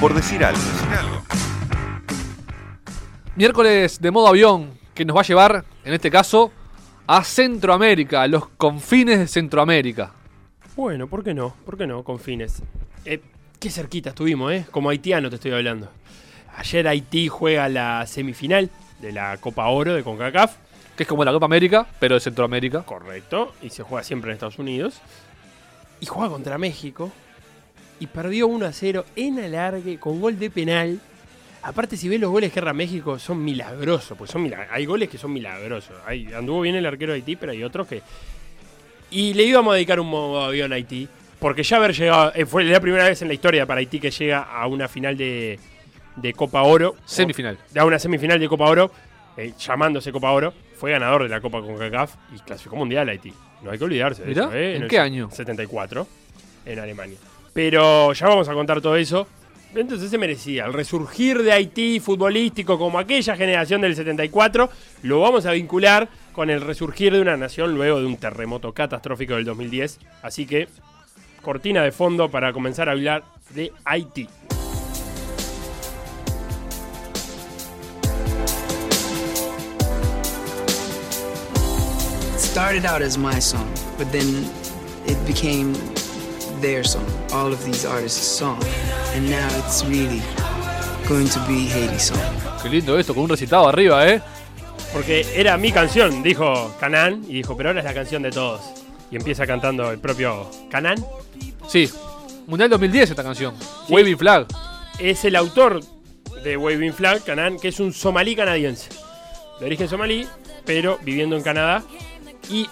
por decir algo. Miércoles de modo avión, que nos va a llevar, en este caso, a Centroamérica, a los confines de Centroamérica. Bueno, ¿por qué no? ¿Por qué no? Con fines. Eh, qué cerquita estuvimos, ¿eh? Como haitiano te estoy hablando. Ayer Haití juega la semifinal de la Copa Oro de CONCACAF. Que es como la Copa América, pero de Centroamérica. Correcto. Y se juega siempre en Estados Unidos. Y juega contra México. Y perdió 1 a 0 en alargue con gol de penal. Aparte, si ves los goles que erra México, son milagrosos. Pues son milag- hay goles que son milagrosos. Hay, anduvo bien el arquero de Haití, pero hay otros que. Y le íbamos a dedicar un modo avión a Haití. Porque ya haber llegado. eh, fue la primera vez en la historia para Haití que llega a una final de, de Copa Oro. Semifinal. O- a una semifinal de Copa Oro. eh, llamándose Copa Oro. Fue ganador de la Copa CONCACAF y clasificó mundial Haití. No hay que olvidarse de Mirá, eso, ¿eh? ¿en qué año? 74. En Alemania. Pero ya vamos a contar todo eso. Entonces se merecía el resurgir de Haití futbolístico como aquella generación del 74. Lo vamos a vincular con el resurgir de una nación luego de un terremoto catastrófico del 2010. Así que, cortina de fondo para comenzar a hablar de Haití. It started out as my song, but then it became their song, all of these artists' song. And now it's really going to be Haiti's song. Qué lindo esto, con un recitado arriba, ¿eh? Porque era mi canción, dijo Canán, y dijo, pero ahora es la canción de todos. Y empieza cantando el propio Canán. Sí. Mundial 2010 esta canción. Sí. Waving Flag. Es el autor de Waving Flag, Canán, que es un somalí canadiense. De origen somalí, pero viviendo en Canadá. Y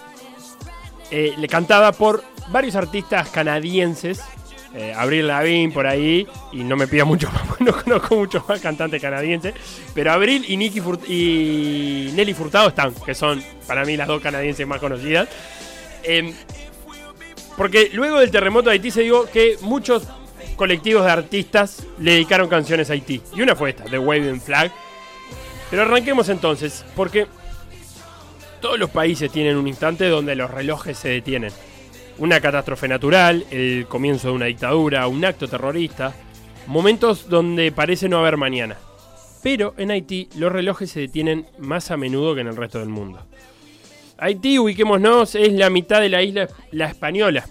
eh, le cantaba por varios artistas canadienses. Eh, Abril Lavigne por ahí. Y no me pida mucho más, no conozco muchos más cantantes canadienses. Pero Abril y, Nicky y Nelly Furtado están, que son para mí las dos canadienses más conocidas. Em, porque luego del terremoto de Haití se dio que muchos colectivos de artistas le dedicaron canciones a Haití. Y una fue esta, The Waving Flag. Pero arranquemos entonces, porque todos los países tienen un instante donde los relojes se detienen. Una catástrofe natural, el comienzo de una dictadura, un acto terrorista, momentos donde parece no haber mañana. Pero en Haití los relojes se detienen más a menudo que en el resto del mundo. Haití, ubiquémonos, es la mitad de la isla La Española,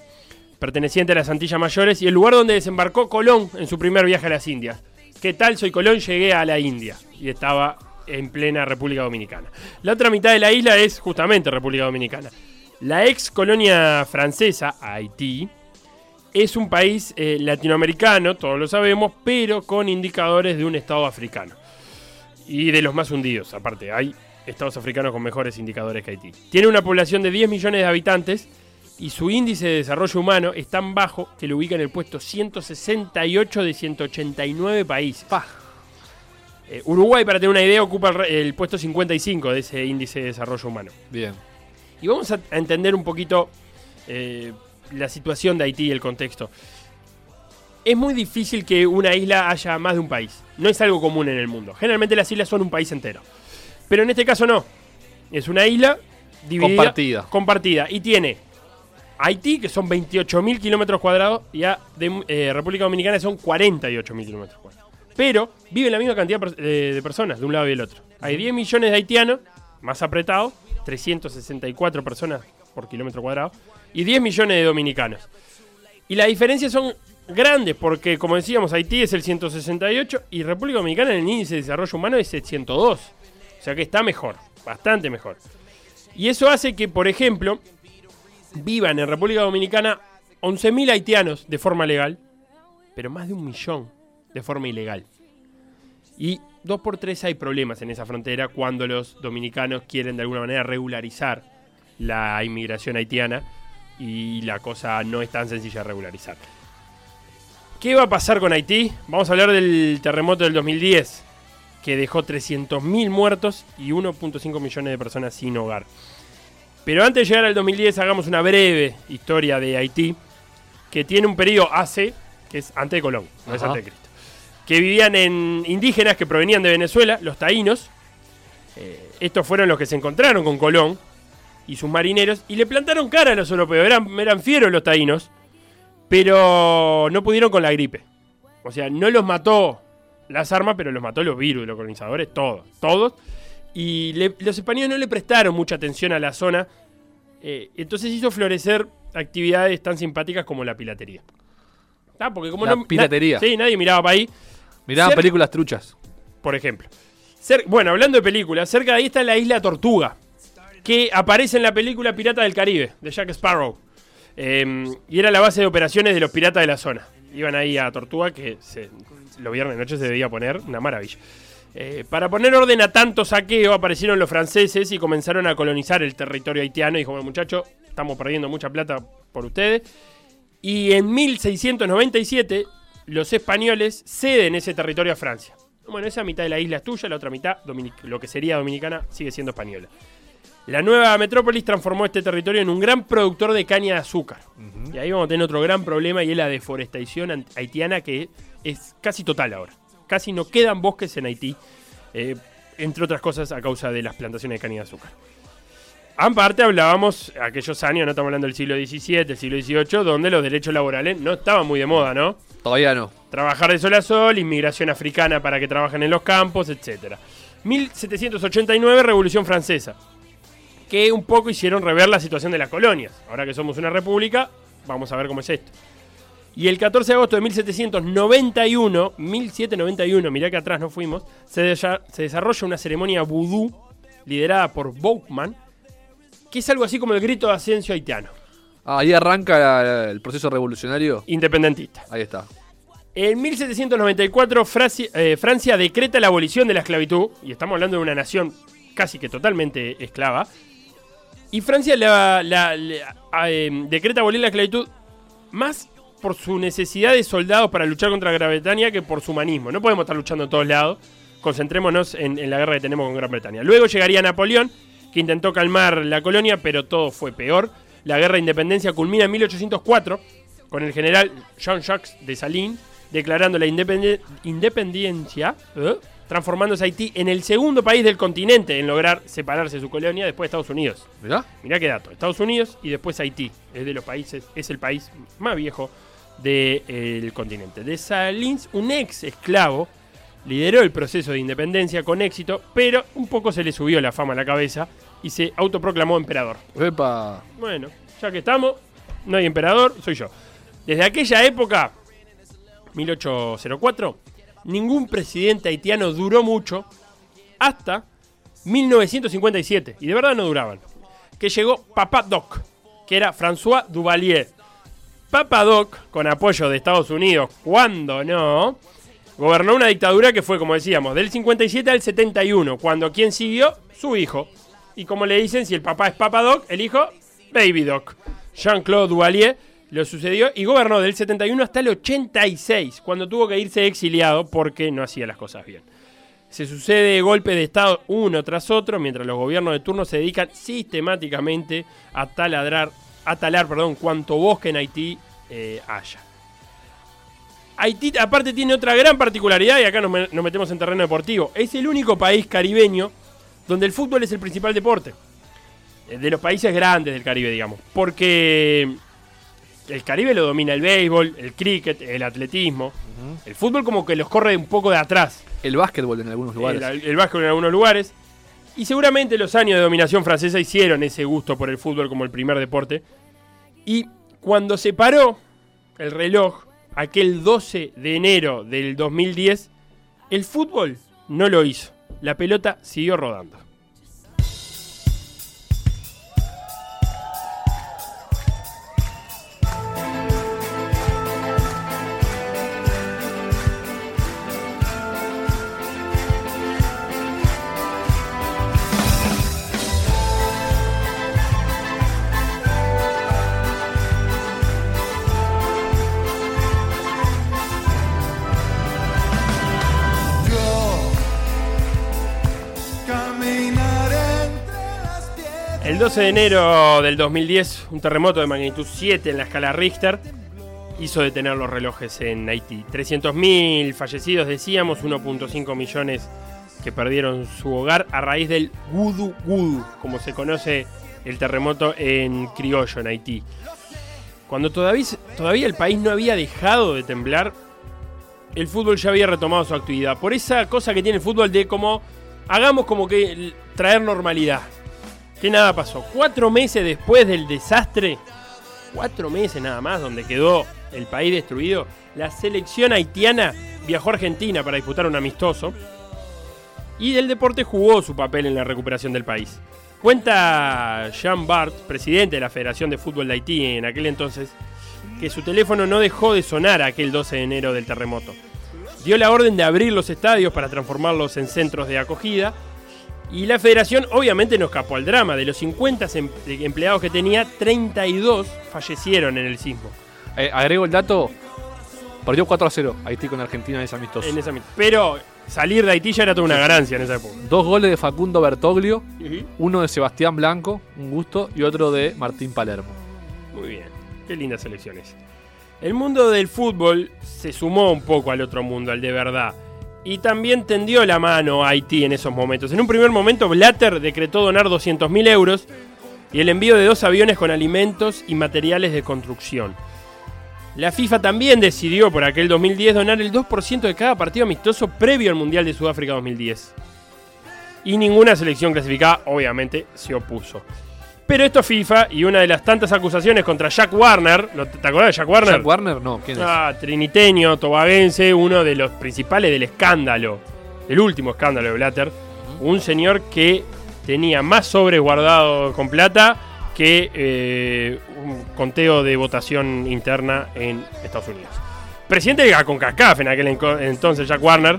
perteneciente a las Antillas Mayores y el lugar donde desembarcó Colón en su primer viaje a las Indias. ¿Qué tal? Soy Colón, llegué a la India y estaba en plena República Dominicana. La otra mitad de la isla es justamente República Dominicana. La ex colonia francesa, Haití, es un país eh, latinoamericano, todos lo sabemos, pero con indicadores de un estado africano. Y de los más hundidos, aparte, hay estados africanos con mejores indicadores que Haití. Tiene una población de 10 millones de habitantes y su índice de desarrollo humano es tan bajo que lo ubica en el puesto 168 de 189 países. Eh, Uruguay, para tener una idea, ocupa el, el puesto 55 de ese índice de desarrollo humano. Bien. Y vamos a, a entender un poquito eh, la situación de Haití y el contexto. Es muy difícil que una isla haya más de un país. No es algo común en el mundo. Generalmente las islas son un país entero. Pero en este caso no. Es una isla dividida, Compartida. compartida. Y tiene Haití, que son 28.000 kilómetros cuadrados, y a de, eh, República Dominicana son 48.000 kilómetros cuadrados. Pero vive la misma cantidad eh, de personas de un lado y del otro. Hay 10 millones de haitianos, más apretados, 364 personas por kilómetro cuadrado, y 10 millones de dominicanos. Y las diferencias son grandes porque, como decíamos, Haití es el 168 y República Dominicana en el índice de desarrollo humano es el 102. O sea que está mejor, bastante mejor. Y eso hace que, por ejemplo, vivan en República Dominicana 11.000 haitianos de forma legal, pero más de un millón de forma ilegal. Y dos por tres hay problemas en esa frontera cuando los dominicanos quieren de alguna manera regularizar la inmigración haitiana y la cosa no es tan sencilla de regularizar. ¿Qué va a pasar con Haití? Vamos a hablar del terremoto del 2010, que dejó 300.000 muertos y 1.5 millones de personas sin hogar. Pero antes de llegar al 2010, hagamos una breve historia de Haití, que tiene un periodo AC, que es antes de Colón, no es antes de Cristo, que vivían en indígenas que provenían de Venezuela, los taínos. Eh, estos fueron los que se encontraron con Colón y sus marineros y le plantaron cara a los europeos. Eran, eran fieros los taínos, pero no pudieron con la gripe. O sea, no los mató las armas, pero los mató los virus, los colonizadores, todos, todos. Y los españoles no le prestaron mucha atención a la zona. eh, entonces hizo florecer actividades tan simpáticas como la pilatería. Porque como La no- na- piratería. sí, nadie miraba para ahí, Miraban Cer- películas truchas. por ejemplo. Cer- bueno, hablando de películas, cerca de ahí está la isla Tortuga, que aparece en la película Pirata del Caribe, de Jack Sparrow. Eh, y era la base de operaciones de los piratas de la zona. Iban ahí a Tortuga, que se- los viernes noche se debía poner, una maravilla. Eh, para poner orden a tanto saqueo, aparecieron los franceses y comenzaron a colonizar el territorio haitiano. Y dijo, bueno, muchachos, estamos perdiendo mucha plata por ustedes. Y en 1697, los españoles ceden ese territorio a Francia. Bueno, esa mitad de la isla es tuya, la otra mitad, dominic- lo que sería dominicana, sigue siendo española. La nueva metrópolis transformó este territorio en un gran productor de caña de azúcar. Y ahí vamos a tener otro gran problema y es la deforestación haitiana que es casi total ahora. Casi no quedan bosques en Haití, eh, entre otras cosas a causa de las plantaciones de caña de azúcar. Aparte hablábamos aquellos años, no estamos hablando del siglo XVII, el siglo XVIII, donde los derechos laborales no estaban muy de moda, ¿no? Todavía no. Trabajar de sol a sol, inmigración africana para que trabajen en los campos, etc. 1789, Revolución Francesa, que un poco hicieron rever la situación de las colonias. Ahora que somos una república, vamos a ver cómo es esto. Y el 14 de agosto de 1791, 1791, mirá que atrás no fuimos, se, desa- se desarrolla una ceremonia vudú liderada por Boukman, que es algo así como el grito de ascenso haitiano, Ah, ahí arranca el proceso revolucionario. independentista. Ahí está. En 1794 Francia, eh, Francia decreta la abolición de la esclavitud, y estamos hablando de una nación casi que totalmente esclava, y Francia la, la- la- a- em, decreta abolir la esclavitud más por su necesidad de soldados para luchar contra Gran Bretaña que por su humanismo. No podemos estar luchando en todos lados, concentrémonos en, en la guerra que tenemos con Gran Bretaña. Luego llegaría Napoleón, que intentó calmar la colonia, pero todo fue peor. La guerra de independencia culmina en 1804 con el general Jean-Jacques Dessalines declarando la independe- independencia, ¿eh? transformándose Haití en el segundo país del continente en lograr separarse de su colonia después de Estados Unidos. Mirá. Mirá qué dato. Estados Unidos y después Haití. Es de los países, es el país más viejo del continente. Dessalines, un ex esclavo, lideró el proceso de independencia con éxito, pero un poco se le subió la fama a la cabeza y se autoproclamó emperador. Epa. Bueno, ya que estamos, no hay emperador, soy yo. Desde aquella época, 1804, ningún presidente haitiano duró mucho hasta 1957. Y de verdad no duraban. Que llegó Papa Doc, que era François Duvalier. Papa Doc, con apoyo de Estados Unidos, cuando no, gobernó una dictadura que fue, como decíamos, del 57 al 71, cuando quien siguió, su hijo. Y como le dicen, si el papá es Papa Doc, el hijo, Baby Doc. Jean-Claude Duvalier lo sucedió y gobernó del 71 hasta el 86, cuando tuvo que irse exiliado porque no hacía las cosas bien. Se sucede golpe de Estado uno tras otro, mientras los gobiernos de turno se dedican sistemáticamente a taladrar, a talar perdón, cuanto bosque en Haití eh, haya. Haití, aparte, tiene otra gran particularidad, y acá nos, me- nos metemos en terreno deportivo. Es el único país caribeño donde el fútbol es el principal deporte. Eh, De los países grandes del Caribe, digamos. Porque el Caribe lo domina el béisbol, el cricket, el atletismo. El fútbol como que los corre un poco de atrás. El básquetbol en algunos lugares. El, el básquet en algunos lugares. Y seguramente los años de dominación francesa hicieron ese gusto por el fútbol como el primer deporte. Y cuando se paró el reloj, aquel 12 de enero del 2010, el fútbol no lo hizo. La pelota siguió rodando. El 12 de enero del 2010, un terremoto de magnitud 7 en la escala Richter hizo detener los relojes en Haití. 300.000 fallecidos, decíamos, 1.5 millones que perdieron su hogar a raíz del Gudu Gudu, como se conoce el terremoto en criollo en Haití. Cuando todavía, todavía el país no había dejado de temblar, el fútbol ya había retomado su actividad. Por esa cosa que tiene el fútbol de como hagamos como que traer normalidad. Que nada pasó. Cuatro meses después del desastre, cuatro meses nada más, donde quedó el país destruido, la selección haitiana viajó a Argentina para disputar un amistoso. Y el deporte jugó su papel en la recuperación del país. Cuenta Jean Bart, presidente de la Federación de Fútbol de Haití en aquel entonces, que su teléfono no dejó de sonar aquel 12 de enero del terremoto. Dio la orden de abrir los estadios para transformarlos en centros de acogida. Y la federación obviamente no escapó al drama. De los 50 em- empleados que tenía, 32 fallecieron en el sismo. Eh, agrego el dato. Perdió 4 a 0 Haití con Argentina en ese amistoso. En esa Pero salir de Haití ya era toda una ganancia en esa época. Dos goles de Facundo Bertoglio, uno de Sebastián Blanco, un gusto, y otro de Martín Palermo. Muy bien, qué lindas elecciones. El mundo del fútbol se sumó un poco al otro mundo, al de verdad. Y también tendió la mano a Haití en esos momentos. En un primer momento, Blatter decretó donar 200.000 euros y el envío de dos aviones con alimentos y materiales de construcción. La FIFA también decidió por aquel 2010 donar el 2% de cada partido amistoso previo al Mundial de Sudáfrica 2010. Y ninguna selección clasificada, obviamente, se opuso. Pero esto es FIFA y una de las tantas acusaciones contra Jack Warner, ¿lo- ¿te acordás de Jack Warner? Jack Warner, no, ¿quién es? Ah, triniteño, tobagense, uno de los principales del escándalo, el último escándalo de Blatter. Un señor que tenía más sobres guardados con plata que eh, un conteo de votación interna en Estados Unidos. Presidente de la CONCACAF en aquel entonces, Jack Warner.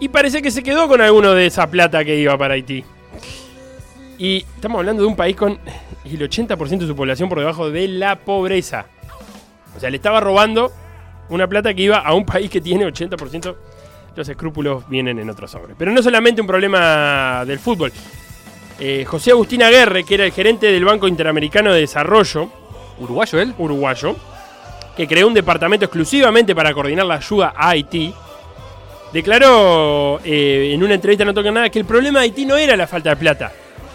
Y parece que se quedó con alguno de esa plata que iba para Haití. Y estamos hablando de un país con el 80% de su población por debajo de la pobreza. O sea, le estaba robando una plata que iba a un país que tiene 80%. Los escrúpulos vienen en otro sobre. Pero no solamente un problema del fútbol. Eh, José Agustín Aguerre, que era el gerente del Banco Interamericano de Desarrollo, ¿Uruguayo él? uruguayo, que creó un departamento exclusivamente para coordinar la ayuda a Haití, declaró eh, en una entrevista no toca nada que el problema de Haití no era la falta de plata,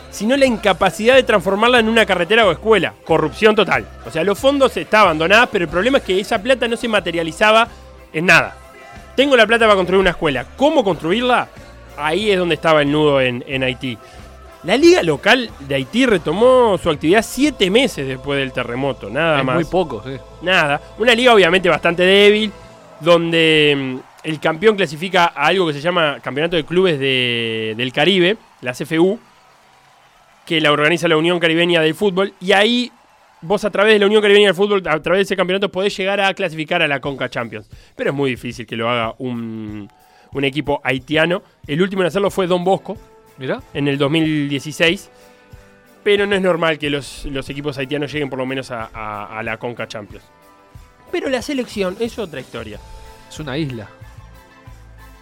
sino la incapacidad de transformarla en una carretera o escuela. Corrupción total. O sea, los fondos estaban donados, pero el problema es que esa plata no se materializaba en nada. Tengo la plata para construir una escuela. ¿Cómo construirla? Ahí es donde estaba el nudo en, en Haití. La liga local de Haití retomó su actividad siete meses después del terremoto, nada es más. muy poco, sí. Nada. Una liga obviamente bastante débil, donde mm, el campeón clasifica a algo que se llama Campeonato de Clubes de- del Caribe, la CFU, que la organiza la Unión Caribeña del Fútbol, y ahí vos a través de la Unión Caribeña del Fútbol, a través de ese campeonato, podés llegar a clasificar a la Conca Champions. Pero es muy difícil que lo haga un, un equipo haitiano. El último en hacerlo fue Don Bosco, Mirá. en el 2016. Pero no es normal que los, los equipos haitianos lleguen por lo menos a, a- a la Conca Champions. Pero la selección es otra historia. Es una isla.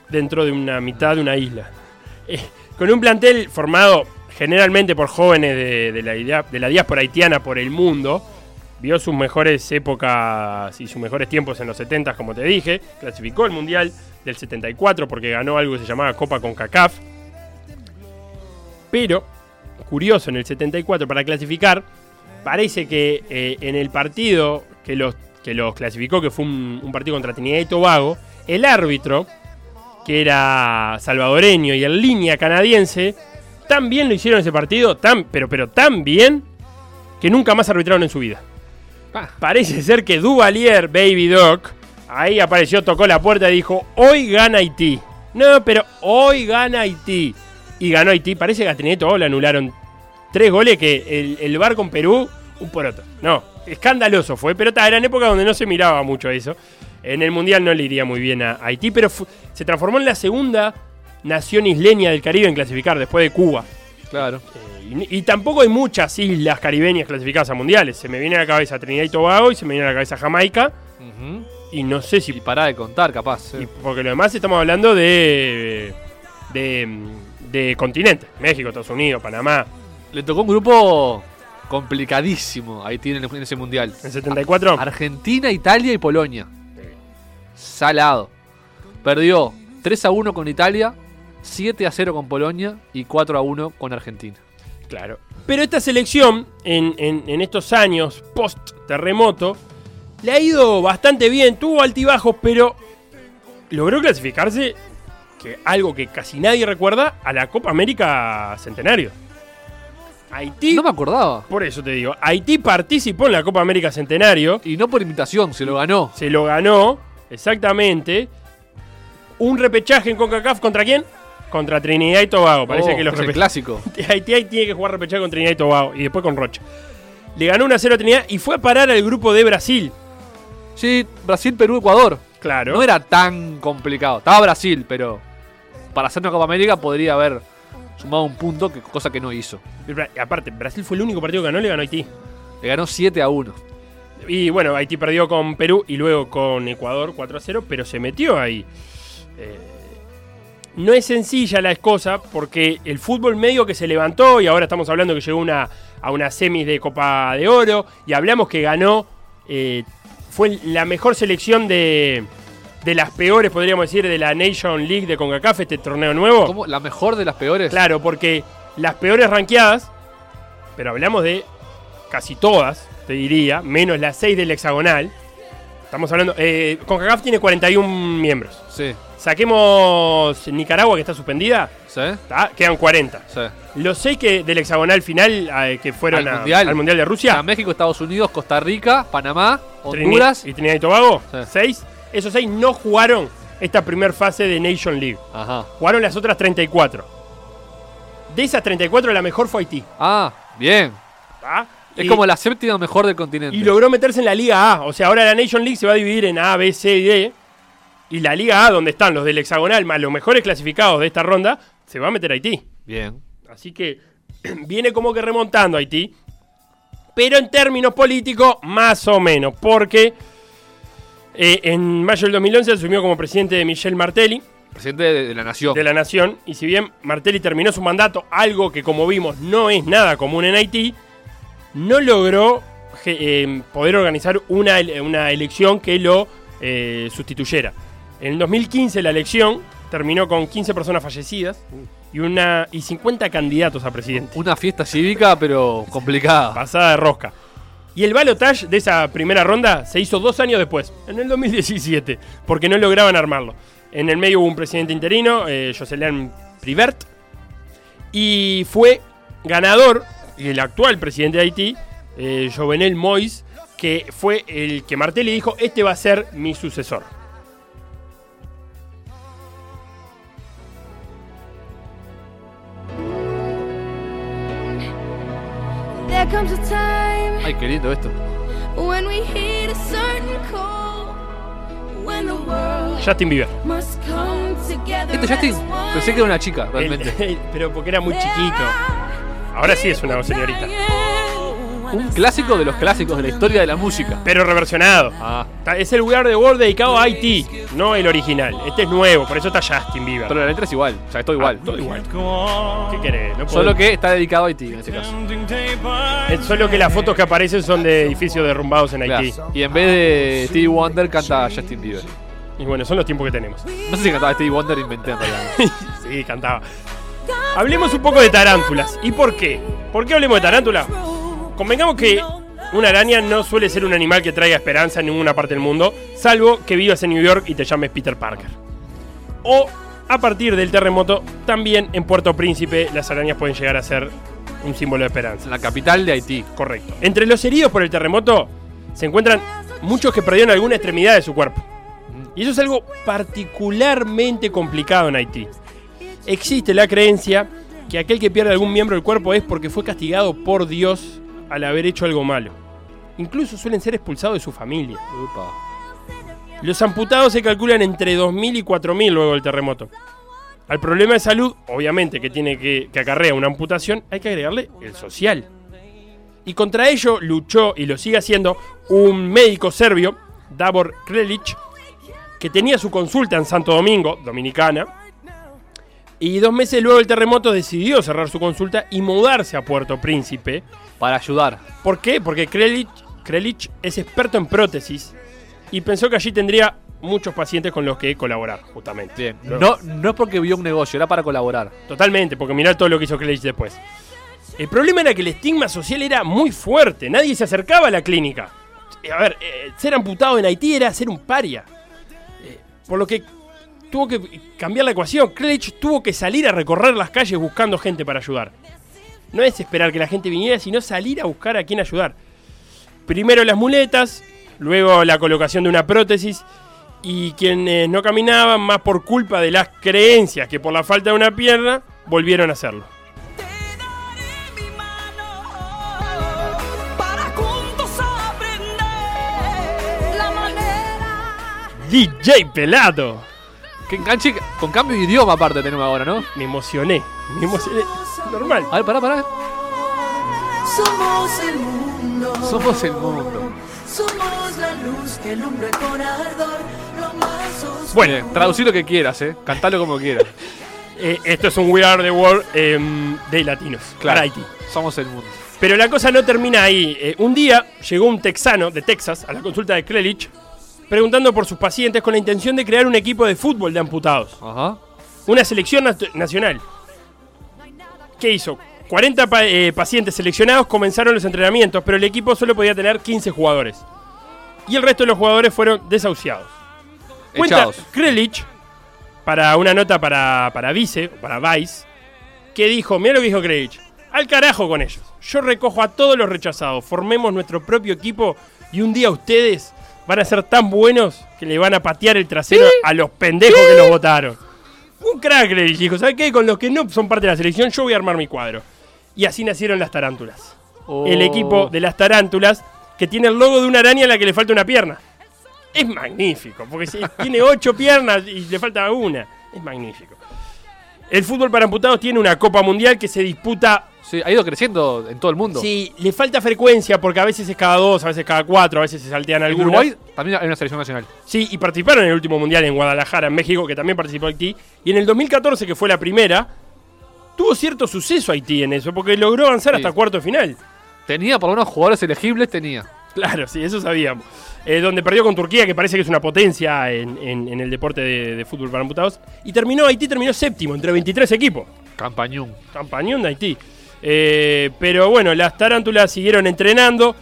Dentro de una mitad de una isla. Eh, con un plantel formado generalmente por jóvenes de, de la, de la diáspora haitiana por el mundo. Vio sus mejores épocas y sus mejores tiempos en los 70, como te dije. Clasificó el Mundial del 74 porque ganó algo que se llamaba Copa con CACAF. Pero, curioso, en el 74 para clasificar, parece que eh, en el partido que los, que los clasificó, que fue un, un partido contra Trinidad y Tobago, el árbitro, que era salvadoreño y en línea canadiense, tan bien lo hicieron ese partido, tan, pero, pero tan bien, que nunca más arbitraron en su vida. Ah, Parece ser que Duvalier, Baby Doc, ahí apareció, tocó la puerta y dijo, hoy gana Haití. No, pero hoy gana Haití. Y ganó Haití. Parece que a Tobago le anularon tres goles que el, el bar con Perú, un poroto. No, escandaloso fue, pero ta, era en época donde no se miraba mucho eso. En el Mundial no le iría muy bien a Haití, pero se transformó en la segunda nación isleña del Caribe en clasificar después de Cuba. claro. Eh, y, y tampoco hay muchas islas caribeñas clasificadas a mundiales. Se me viene a la cabeza Trinidad y Tobago y se me viene a la cabeza Jamaica. Y no sé Y si. pará de contar, capaz. y- porque lo demás estamos hablando de. de, de continente: México, Estados Unidos, Panamá. Le tocó un grupo complicadísimo a Haití en, el- en ese mundial. En 74. Argentina, Italia y Polonia. Salado. Perdió 3 a 1 con Italia, 7 a 0 con Polonia y 4 a 1 con Argentina. Claro. Pero esta selección, en, en- en estos años post-terremoto, le ha ido bastante bien. Tuvo altibajos, pero logró clasificarse, que algo que casi nadie recuerda, a la Copa América Centenario. Haití, No me acordaba. por eso te digo, Haití participó en la Copa América Centenario, Y no por invitación, se lo ganó. se lo ganó, exactamente. Un repechaje en CONCACAF, ¿contra quién? Contra Trinidad y Tobago. Parece Oh, que los es el clásico. Haití, tiene que jugar repechaje con Trinidad y Tobago y después con Rocha. Le ganó 1 a 0 a Trinidad y fue a parar al grupo de Brasil. Sí, Brasil, Perú, Ecuador. Claro. No era tan complicado. Estaba Brasil, pero para hacer una Copa América podría haber sumado un punto, que, cosa que no hizo. Y aparte, Brasil fue el único partido que ganó, le ganó a Haití. Le ganó 7 a 1. Y bueno, Haití perdió con Perú y luego con Ecuador 4 a 0, pero se metió ahí. Eh, no es sencilla la cosa porque el fútbol medio que se levantó y ahora estamos hablando que llegó una, a una semis de Copa de Oro y hablamos que ganó, eh, fue la mejor selección de, de las peores, podríamos decir, de la Nation League de CONCACAF, este torneo nuevo. ¿Cómo? ¿La mejor de las peores? Claro, porque las peores ranqueadas, pero hablamos de casi todas, te diría, menos las 6 del hexagonal. Estamos hablando. Eh, CONCACAF tiene 41 miembros. Sí. Saquemos Nicaragua, que está suspendida, ¿Sí? ¿tá? quedan 40. Sí. Los 6 que, del hexagonal final eh, que fueron Al a- Mundial. al Mundial de O sea, Rusia, México, Estados Unidos, Costa Rica, Panamá, Trini- Honduras. y Trinidad y Tobago, Sí. 6. Esos 6 no jugaron esta primera fase de Nation League. Ajá. Jugaron las otras 34. De esas 34, la mejor fue Haití. Ah, bien. ¿tá? Es Y- como la séptima mejor del continente. Y logró meterse en la Liga A. O sea, ahora la Nation League se va a dividir en A, B, C y D. Y la Liga A, donde están los del hexagonal más los mejores clasificados de esta ronda, se va a meter Haití. Bien. Así que viene como que remontando Haití. Pero en términos políticos, más o menos. Porque eh, en mayo del 2011 asumió como presidente de Michel Martelly, Presidente de, de la nación. de la nación. Y si bien Martelly terminó su mandato, algo que como vimos no es nada común en Haití, no logró eh, poder organizar una, una elección que lo eh, sustituyera. En el 2015 la elección terminó con 15 personas fallecidas y, una, y 50 candidatos a presidente. Una fiesta cívica, pero complicada. Pasada de rosca. Y el balotage de esa primera ronda se hizo dos años después, en el 2017, porque no lograban armarlo. En el medio hubo un presidente interino, eh, Jocelyn Privert, y fue ganador el actual presidente de Haití, eh, Jovenel Moïse, que fue el que Martelly dijo, este va a ser mi sucesor. Ay, qué lindo esto. when we hit a certain call, when the world Justin Bieber. must come together. Este Justin, pensé que era una chica, realmente. El- pero porque era muy chiquito. Ahora sí es una señorita. Un clásico de los clásicos de la historia de la música. Pero reversionado. Ah, Es el We Are the World dedicado a Haití, no el original. Este es nuevo, por eso está Justin Bieber. pero la letra es igual. O sea, es todo igual. Ah, todo igual. ¿Qué querés? No Solo que está dedicado a Haití en este caso. Es solo que las fotos que aparecen son de edificios derrumbados en Haití. Claro. Y en vez de Stevie Wonder canta Justin Bieber. Y bueno, son los tiempos que tenemos. No sé si cantaba Stevie Wonder, inventé en realidad. sí, cantaba. Hablemos un poco de tarántulas. ¿Y por qué? ¿Por qué hablemos de tarántulas? Convengamos que una araña no suele ser un animal que traiga esperanza en ninguna parte del mundo, salvo que vivas en New York y te llames Peter Parker. O, a partir del terremoto, también en Puerto Príncipe las arañas pueden llegar a ser un símbolo de esperanza. La capital de Haití. Correcto. Entre los heridos por el terremoto se encuentran muchos que perdieron alguna extremidad de su cuerpo. Y eso es algo particularmente complicado en Haití. Existe la creencia que aquel que pierde algún miembro del cuerpo es porque fue castigado por Dios al haber hecho algo malo. Incluso suelen ser expulsados de su familia. Upa. Los amputados se calculan entre 2.000 y 4.000 luego del terremoto. Al problema de salud, obviamente que tiene que, que acarrea una amputación, hay que agregarle el social. Y contra ello luchó y lo sigue haciendo un médico serbio, Davor Krelic, que tenía su consulta en Santo Domingo, dominicana, y dos meses luego del terremoto decidió cerrar su consulta y mudarse a Puerto Príncipe. Para ayudar. ¿Por qué? Porque Krelic, Krelic es experto en prótesis y pensó que allí tendría muchos pacientes con los que colaborar, justamente. Bien. No, no es porque vio un negocio, era para colaborar. Totalmente, porque mirá todo lo que hizo Krelic después. El problema era que el estigma social era muy fuerte, nadie se acercaba a la clínica. A ver, eh, ser amputado en Haití era ser un paria. Eh, por lo que tuvo que cambiar la ecuación. Krelich tuvo que salir a recorrer las calles buscando gente para ayudar. No es esperar que la gente viniera, sino salir a buscar a quién ayudar. Primero las muletas, luego la colocación de una prótesis y quienes no caminaban más por culpa de las creencias que por la falta de una pierna volvieron a hacerlo. DJ Pelado. Que enganche con cambio de idioma aparte tenemos ahora, ¿no? Me emocioné, me emocioné. Normal. A ver, pará, pará. Somos el mundo. Somos el mundo. Somos la luz que alumbra con ardor lo más oscuro. Bueno, traducí lo que quieras, eh. Cantalo como quieras. Eh, esto es un We Are the World em, de latinos. Claro. Para Haití. Somos el mundo. Pero la cosa no termina ahí. Eh, un día llegó un texano de Texas a la consulta de Krelich preguntando por sus pacientes con la intención de crear un equipo de fútbol de amputados. Ajá. Una selección nacional. ¿Qué hizo? 40 pa- eh, pacientes seleccionados comenzaron los entrenamientos, pero el equipo solo podía tener 15 jugadores. Y el resto de los jugadores fueron desahuciados. Cuenta. Krelich, para una nota para, para Vice, o para Vice, que dijo, mira lo que dijo Krelich, al carajo con ellos. Yo recojo a todos los rechazados, formemos nuestro propio equipo y un día ustedes van a ser tan buenos que le van a patear el trasero a los pendejos que los votaron. Un crack, Krelich dijo, ¿sabes qué? Con los que no son parte de la selección yo voy a armar mi cuadro. Y así nacieron las tarántulas. El Oh. equipo de las tarántulas que tiene el logo de una araña a la que le falta una pierna. Es magnífico, porque tiene ocho piernas y le falta una. Es magnífico. El fútbol para amputados tiene una Copa Mundial que se disputa. Sí, ha ido creciendo en todo el mundo. Sí, le falta frecuencia porque a veces es cada dos, a veces cada cuatro, a veces se saltean algunos. Uruguay también hay una selección nacional. Sí, y participaron en el último mundial en Guadalajara, en México, que también participó Haití. Y en el 2014, que fue la primera, tuvo cierto suceso Haití en eso, porque logró avanzar Sí. hasta cuarto de final. Tenía por lo menos jugadores elegibles, tenía. Claro, sí, eso sabíamos. Eh, donde perdió con Turquía, que parece que es una potencia en, en- en el deporte de, de fútbol para amputados. Y terminó, Haití terminó séptimo, entre 23 equipos. Campañón. Campañón de Haití. Eh, pero bueno, las tarántulas siguieron entrenando.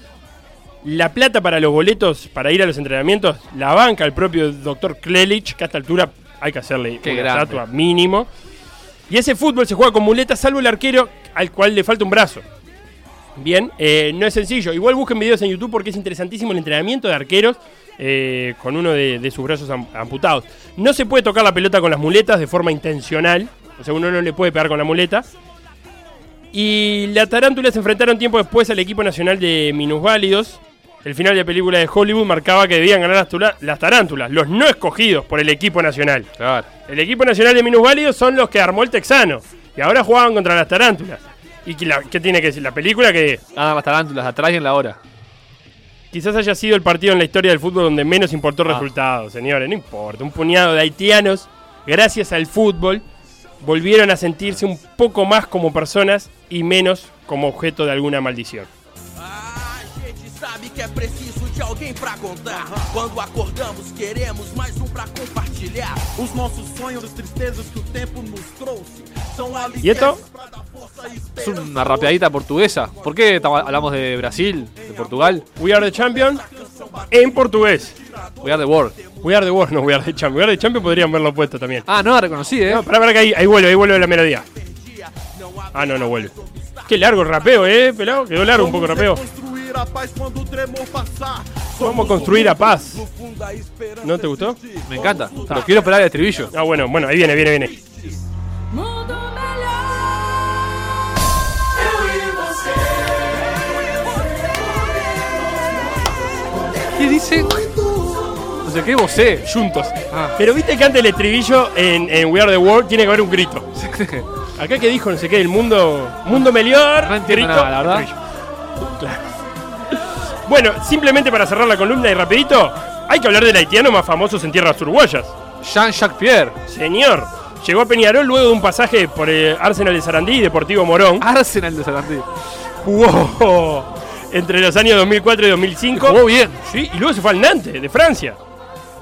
La plata para los boletos, para ir a los entrenamientos, la banca el propio doctor Klelich, que a esta altura hay que hacerle Qué una grande. estatua mínimo. Y ese fútbol se juega con muletas, salvo el arquero al cual le falta un brazo. Bien, eh, no es sencillo. Igual busquen videos en YouTube porque es interesantísimo el entrenamiento de arqueros eh, con uno de, de sus brazos am- amputados. No se puede tocar la pelota con las muletas de forma intencional. O sea, uno no le puede pegar con la muleta. Y la tarántula se enfrentaron tiempo después al equipo nacional de minusválidos. El final de la película de Hollywood marcaba que debían ganar las, tula- las tarántulas, los no escogidos por el equipo nacional. Claro. El equipo nacional de minusválidos son los que armó el texano. Y ahora jugaban contra las tarántulas. ¿Y la- qué tiene que decir? La película que Nada más tarántulas, atrás y en la hora. quizás haya sido el partido en la historia del fútbol donde menos importó el Ah. resultado, señores. No importa. Un puñado de haitianos, gracias al fútbol, volvieron a sentirse un poco más como personas y menos como objeto de alguna maldición. Sabe que é preciso de alguém pra contar. Quando acordamos, queremos mais um pra compartilhar. Os nossos sonhos, as tristezas que o tempo nos trouxe. E Es una rapeadita portuguesa. ¿Por qué hablamos de Brasil, de Portugal? We are the champion en portugués. We are the world. We are the world, no We are the champion. We are the champion podrían verlo puesto también. Ah, no, reconocí, ¿eh? No, pará, pará que ahí, ahí vuelve, ahí vuelve la melodía. Ah, no, no vuelve. Qué largo el rapeo, eh, pelado. Quedó largo un poco el rapeo. o. Vamos a construir a paz. No fundo, a esperança ¿No te gustó? Me encanta. Pero quiero esperar el estribillo. Ah, bueno, bueno, ahí viene, viene, viene. ¿Qué dice? No sé qué vocé. Juntos. Ah. Pero viste que antes el estribillo en, en We Are the World tiene que haber un grito. Acá que dijo, no sé qué, el mundo. Mundo. No entiendo nada, la verdad. Claro. Bueno, simplemente para cerrar la columna y rapidito, hay que hablar del haitiano más famoso en tierras uruguayas. Jean-Jacques Pierre. Señor, llegó a Peñarol luego de un pasaje por el Arsenal de Sarandí y Deportivo Morón. Arsenal de Sarandí. Jugó entre los años 2004 y 2005. Jugó bien. Sí, y luego se fue al Nantes, de Francia.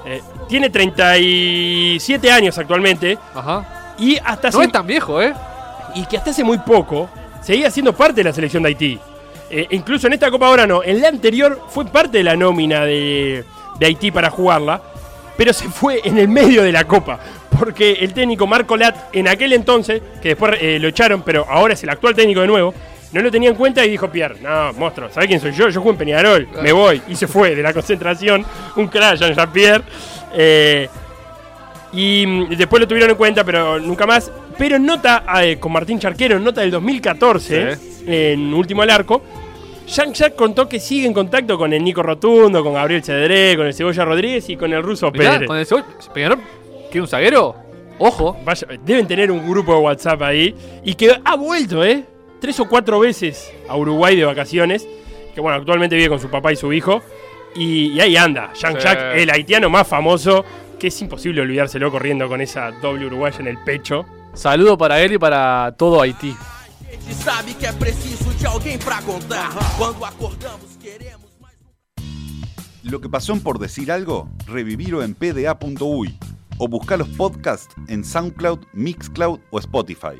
Eh, tiene 37 años actualmente Ajá. Y hasta No hace- es tan viejo, ¿eh? y que hasta hace muy poco seguía siendo parte de la selección de Haití. Eh, incluso en esta Copa ahora no, en la anterior fue parte de la nómina de, de Haití para jugarla, pero se fue en el medio de la Copa, porque el técnico Marco Lat, en aquel entonces, que después eh, lo echaron, pero ahora es el actual técnico de nuevo, no lo tenía en cuenta y dijo Pierre, no, monstruo, ¿sabes quién soy yo? Yo juego en Peñarol, me voy. Y se fue de la concentración, un crash, Jean-Pierre. Eh, y mm, después lo tuvieron en cuenta, pero nunca más. Pero nota eh, con Martín Charquero, nota del 2014, en Último al Arco, Jean-Jacques contó que sigue en contacto con el Nico Rotundo, con Gabriel Cedré, con el Cebolla Rodríguez y con el ruso Mirá, Pérez. con el Cebolla- Peñarol, ¿quiere un zaguero? Ojo. Vaya, deben tener un grupo de WhatsApp ahí. Y que ha vuelto, ¿eh? Tres o cuatro veces a Uruguay de vacaciones. Que bueno, actualmente vive con su papá y su hijo. Y, y ahí anda, Jean-Jacques, Sí. el haitiano más famoso. Que es imposible olvidárselo corriendo con esa doble uruguaya en el pecho. Saludo para él y para todo Haití. Lo que pasó en Por Decir Algo, revivirlo en pda.uy o buscar los podcasts en SoundCloud, Mixcloud o Spotify.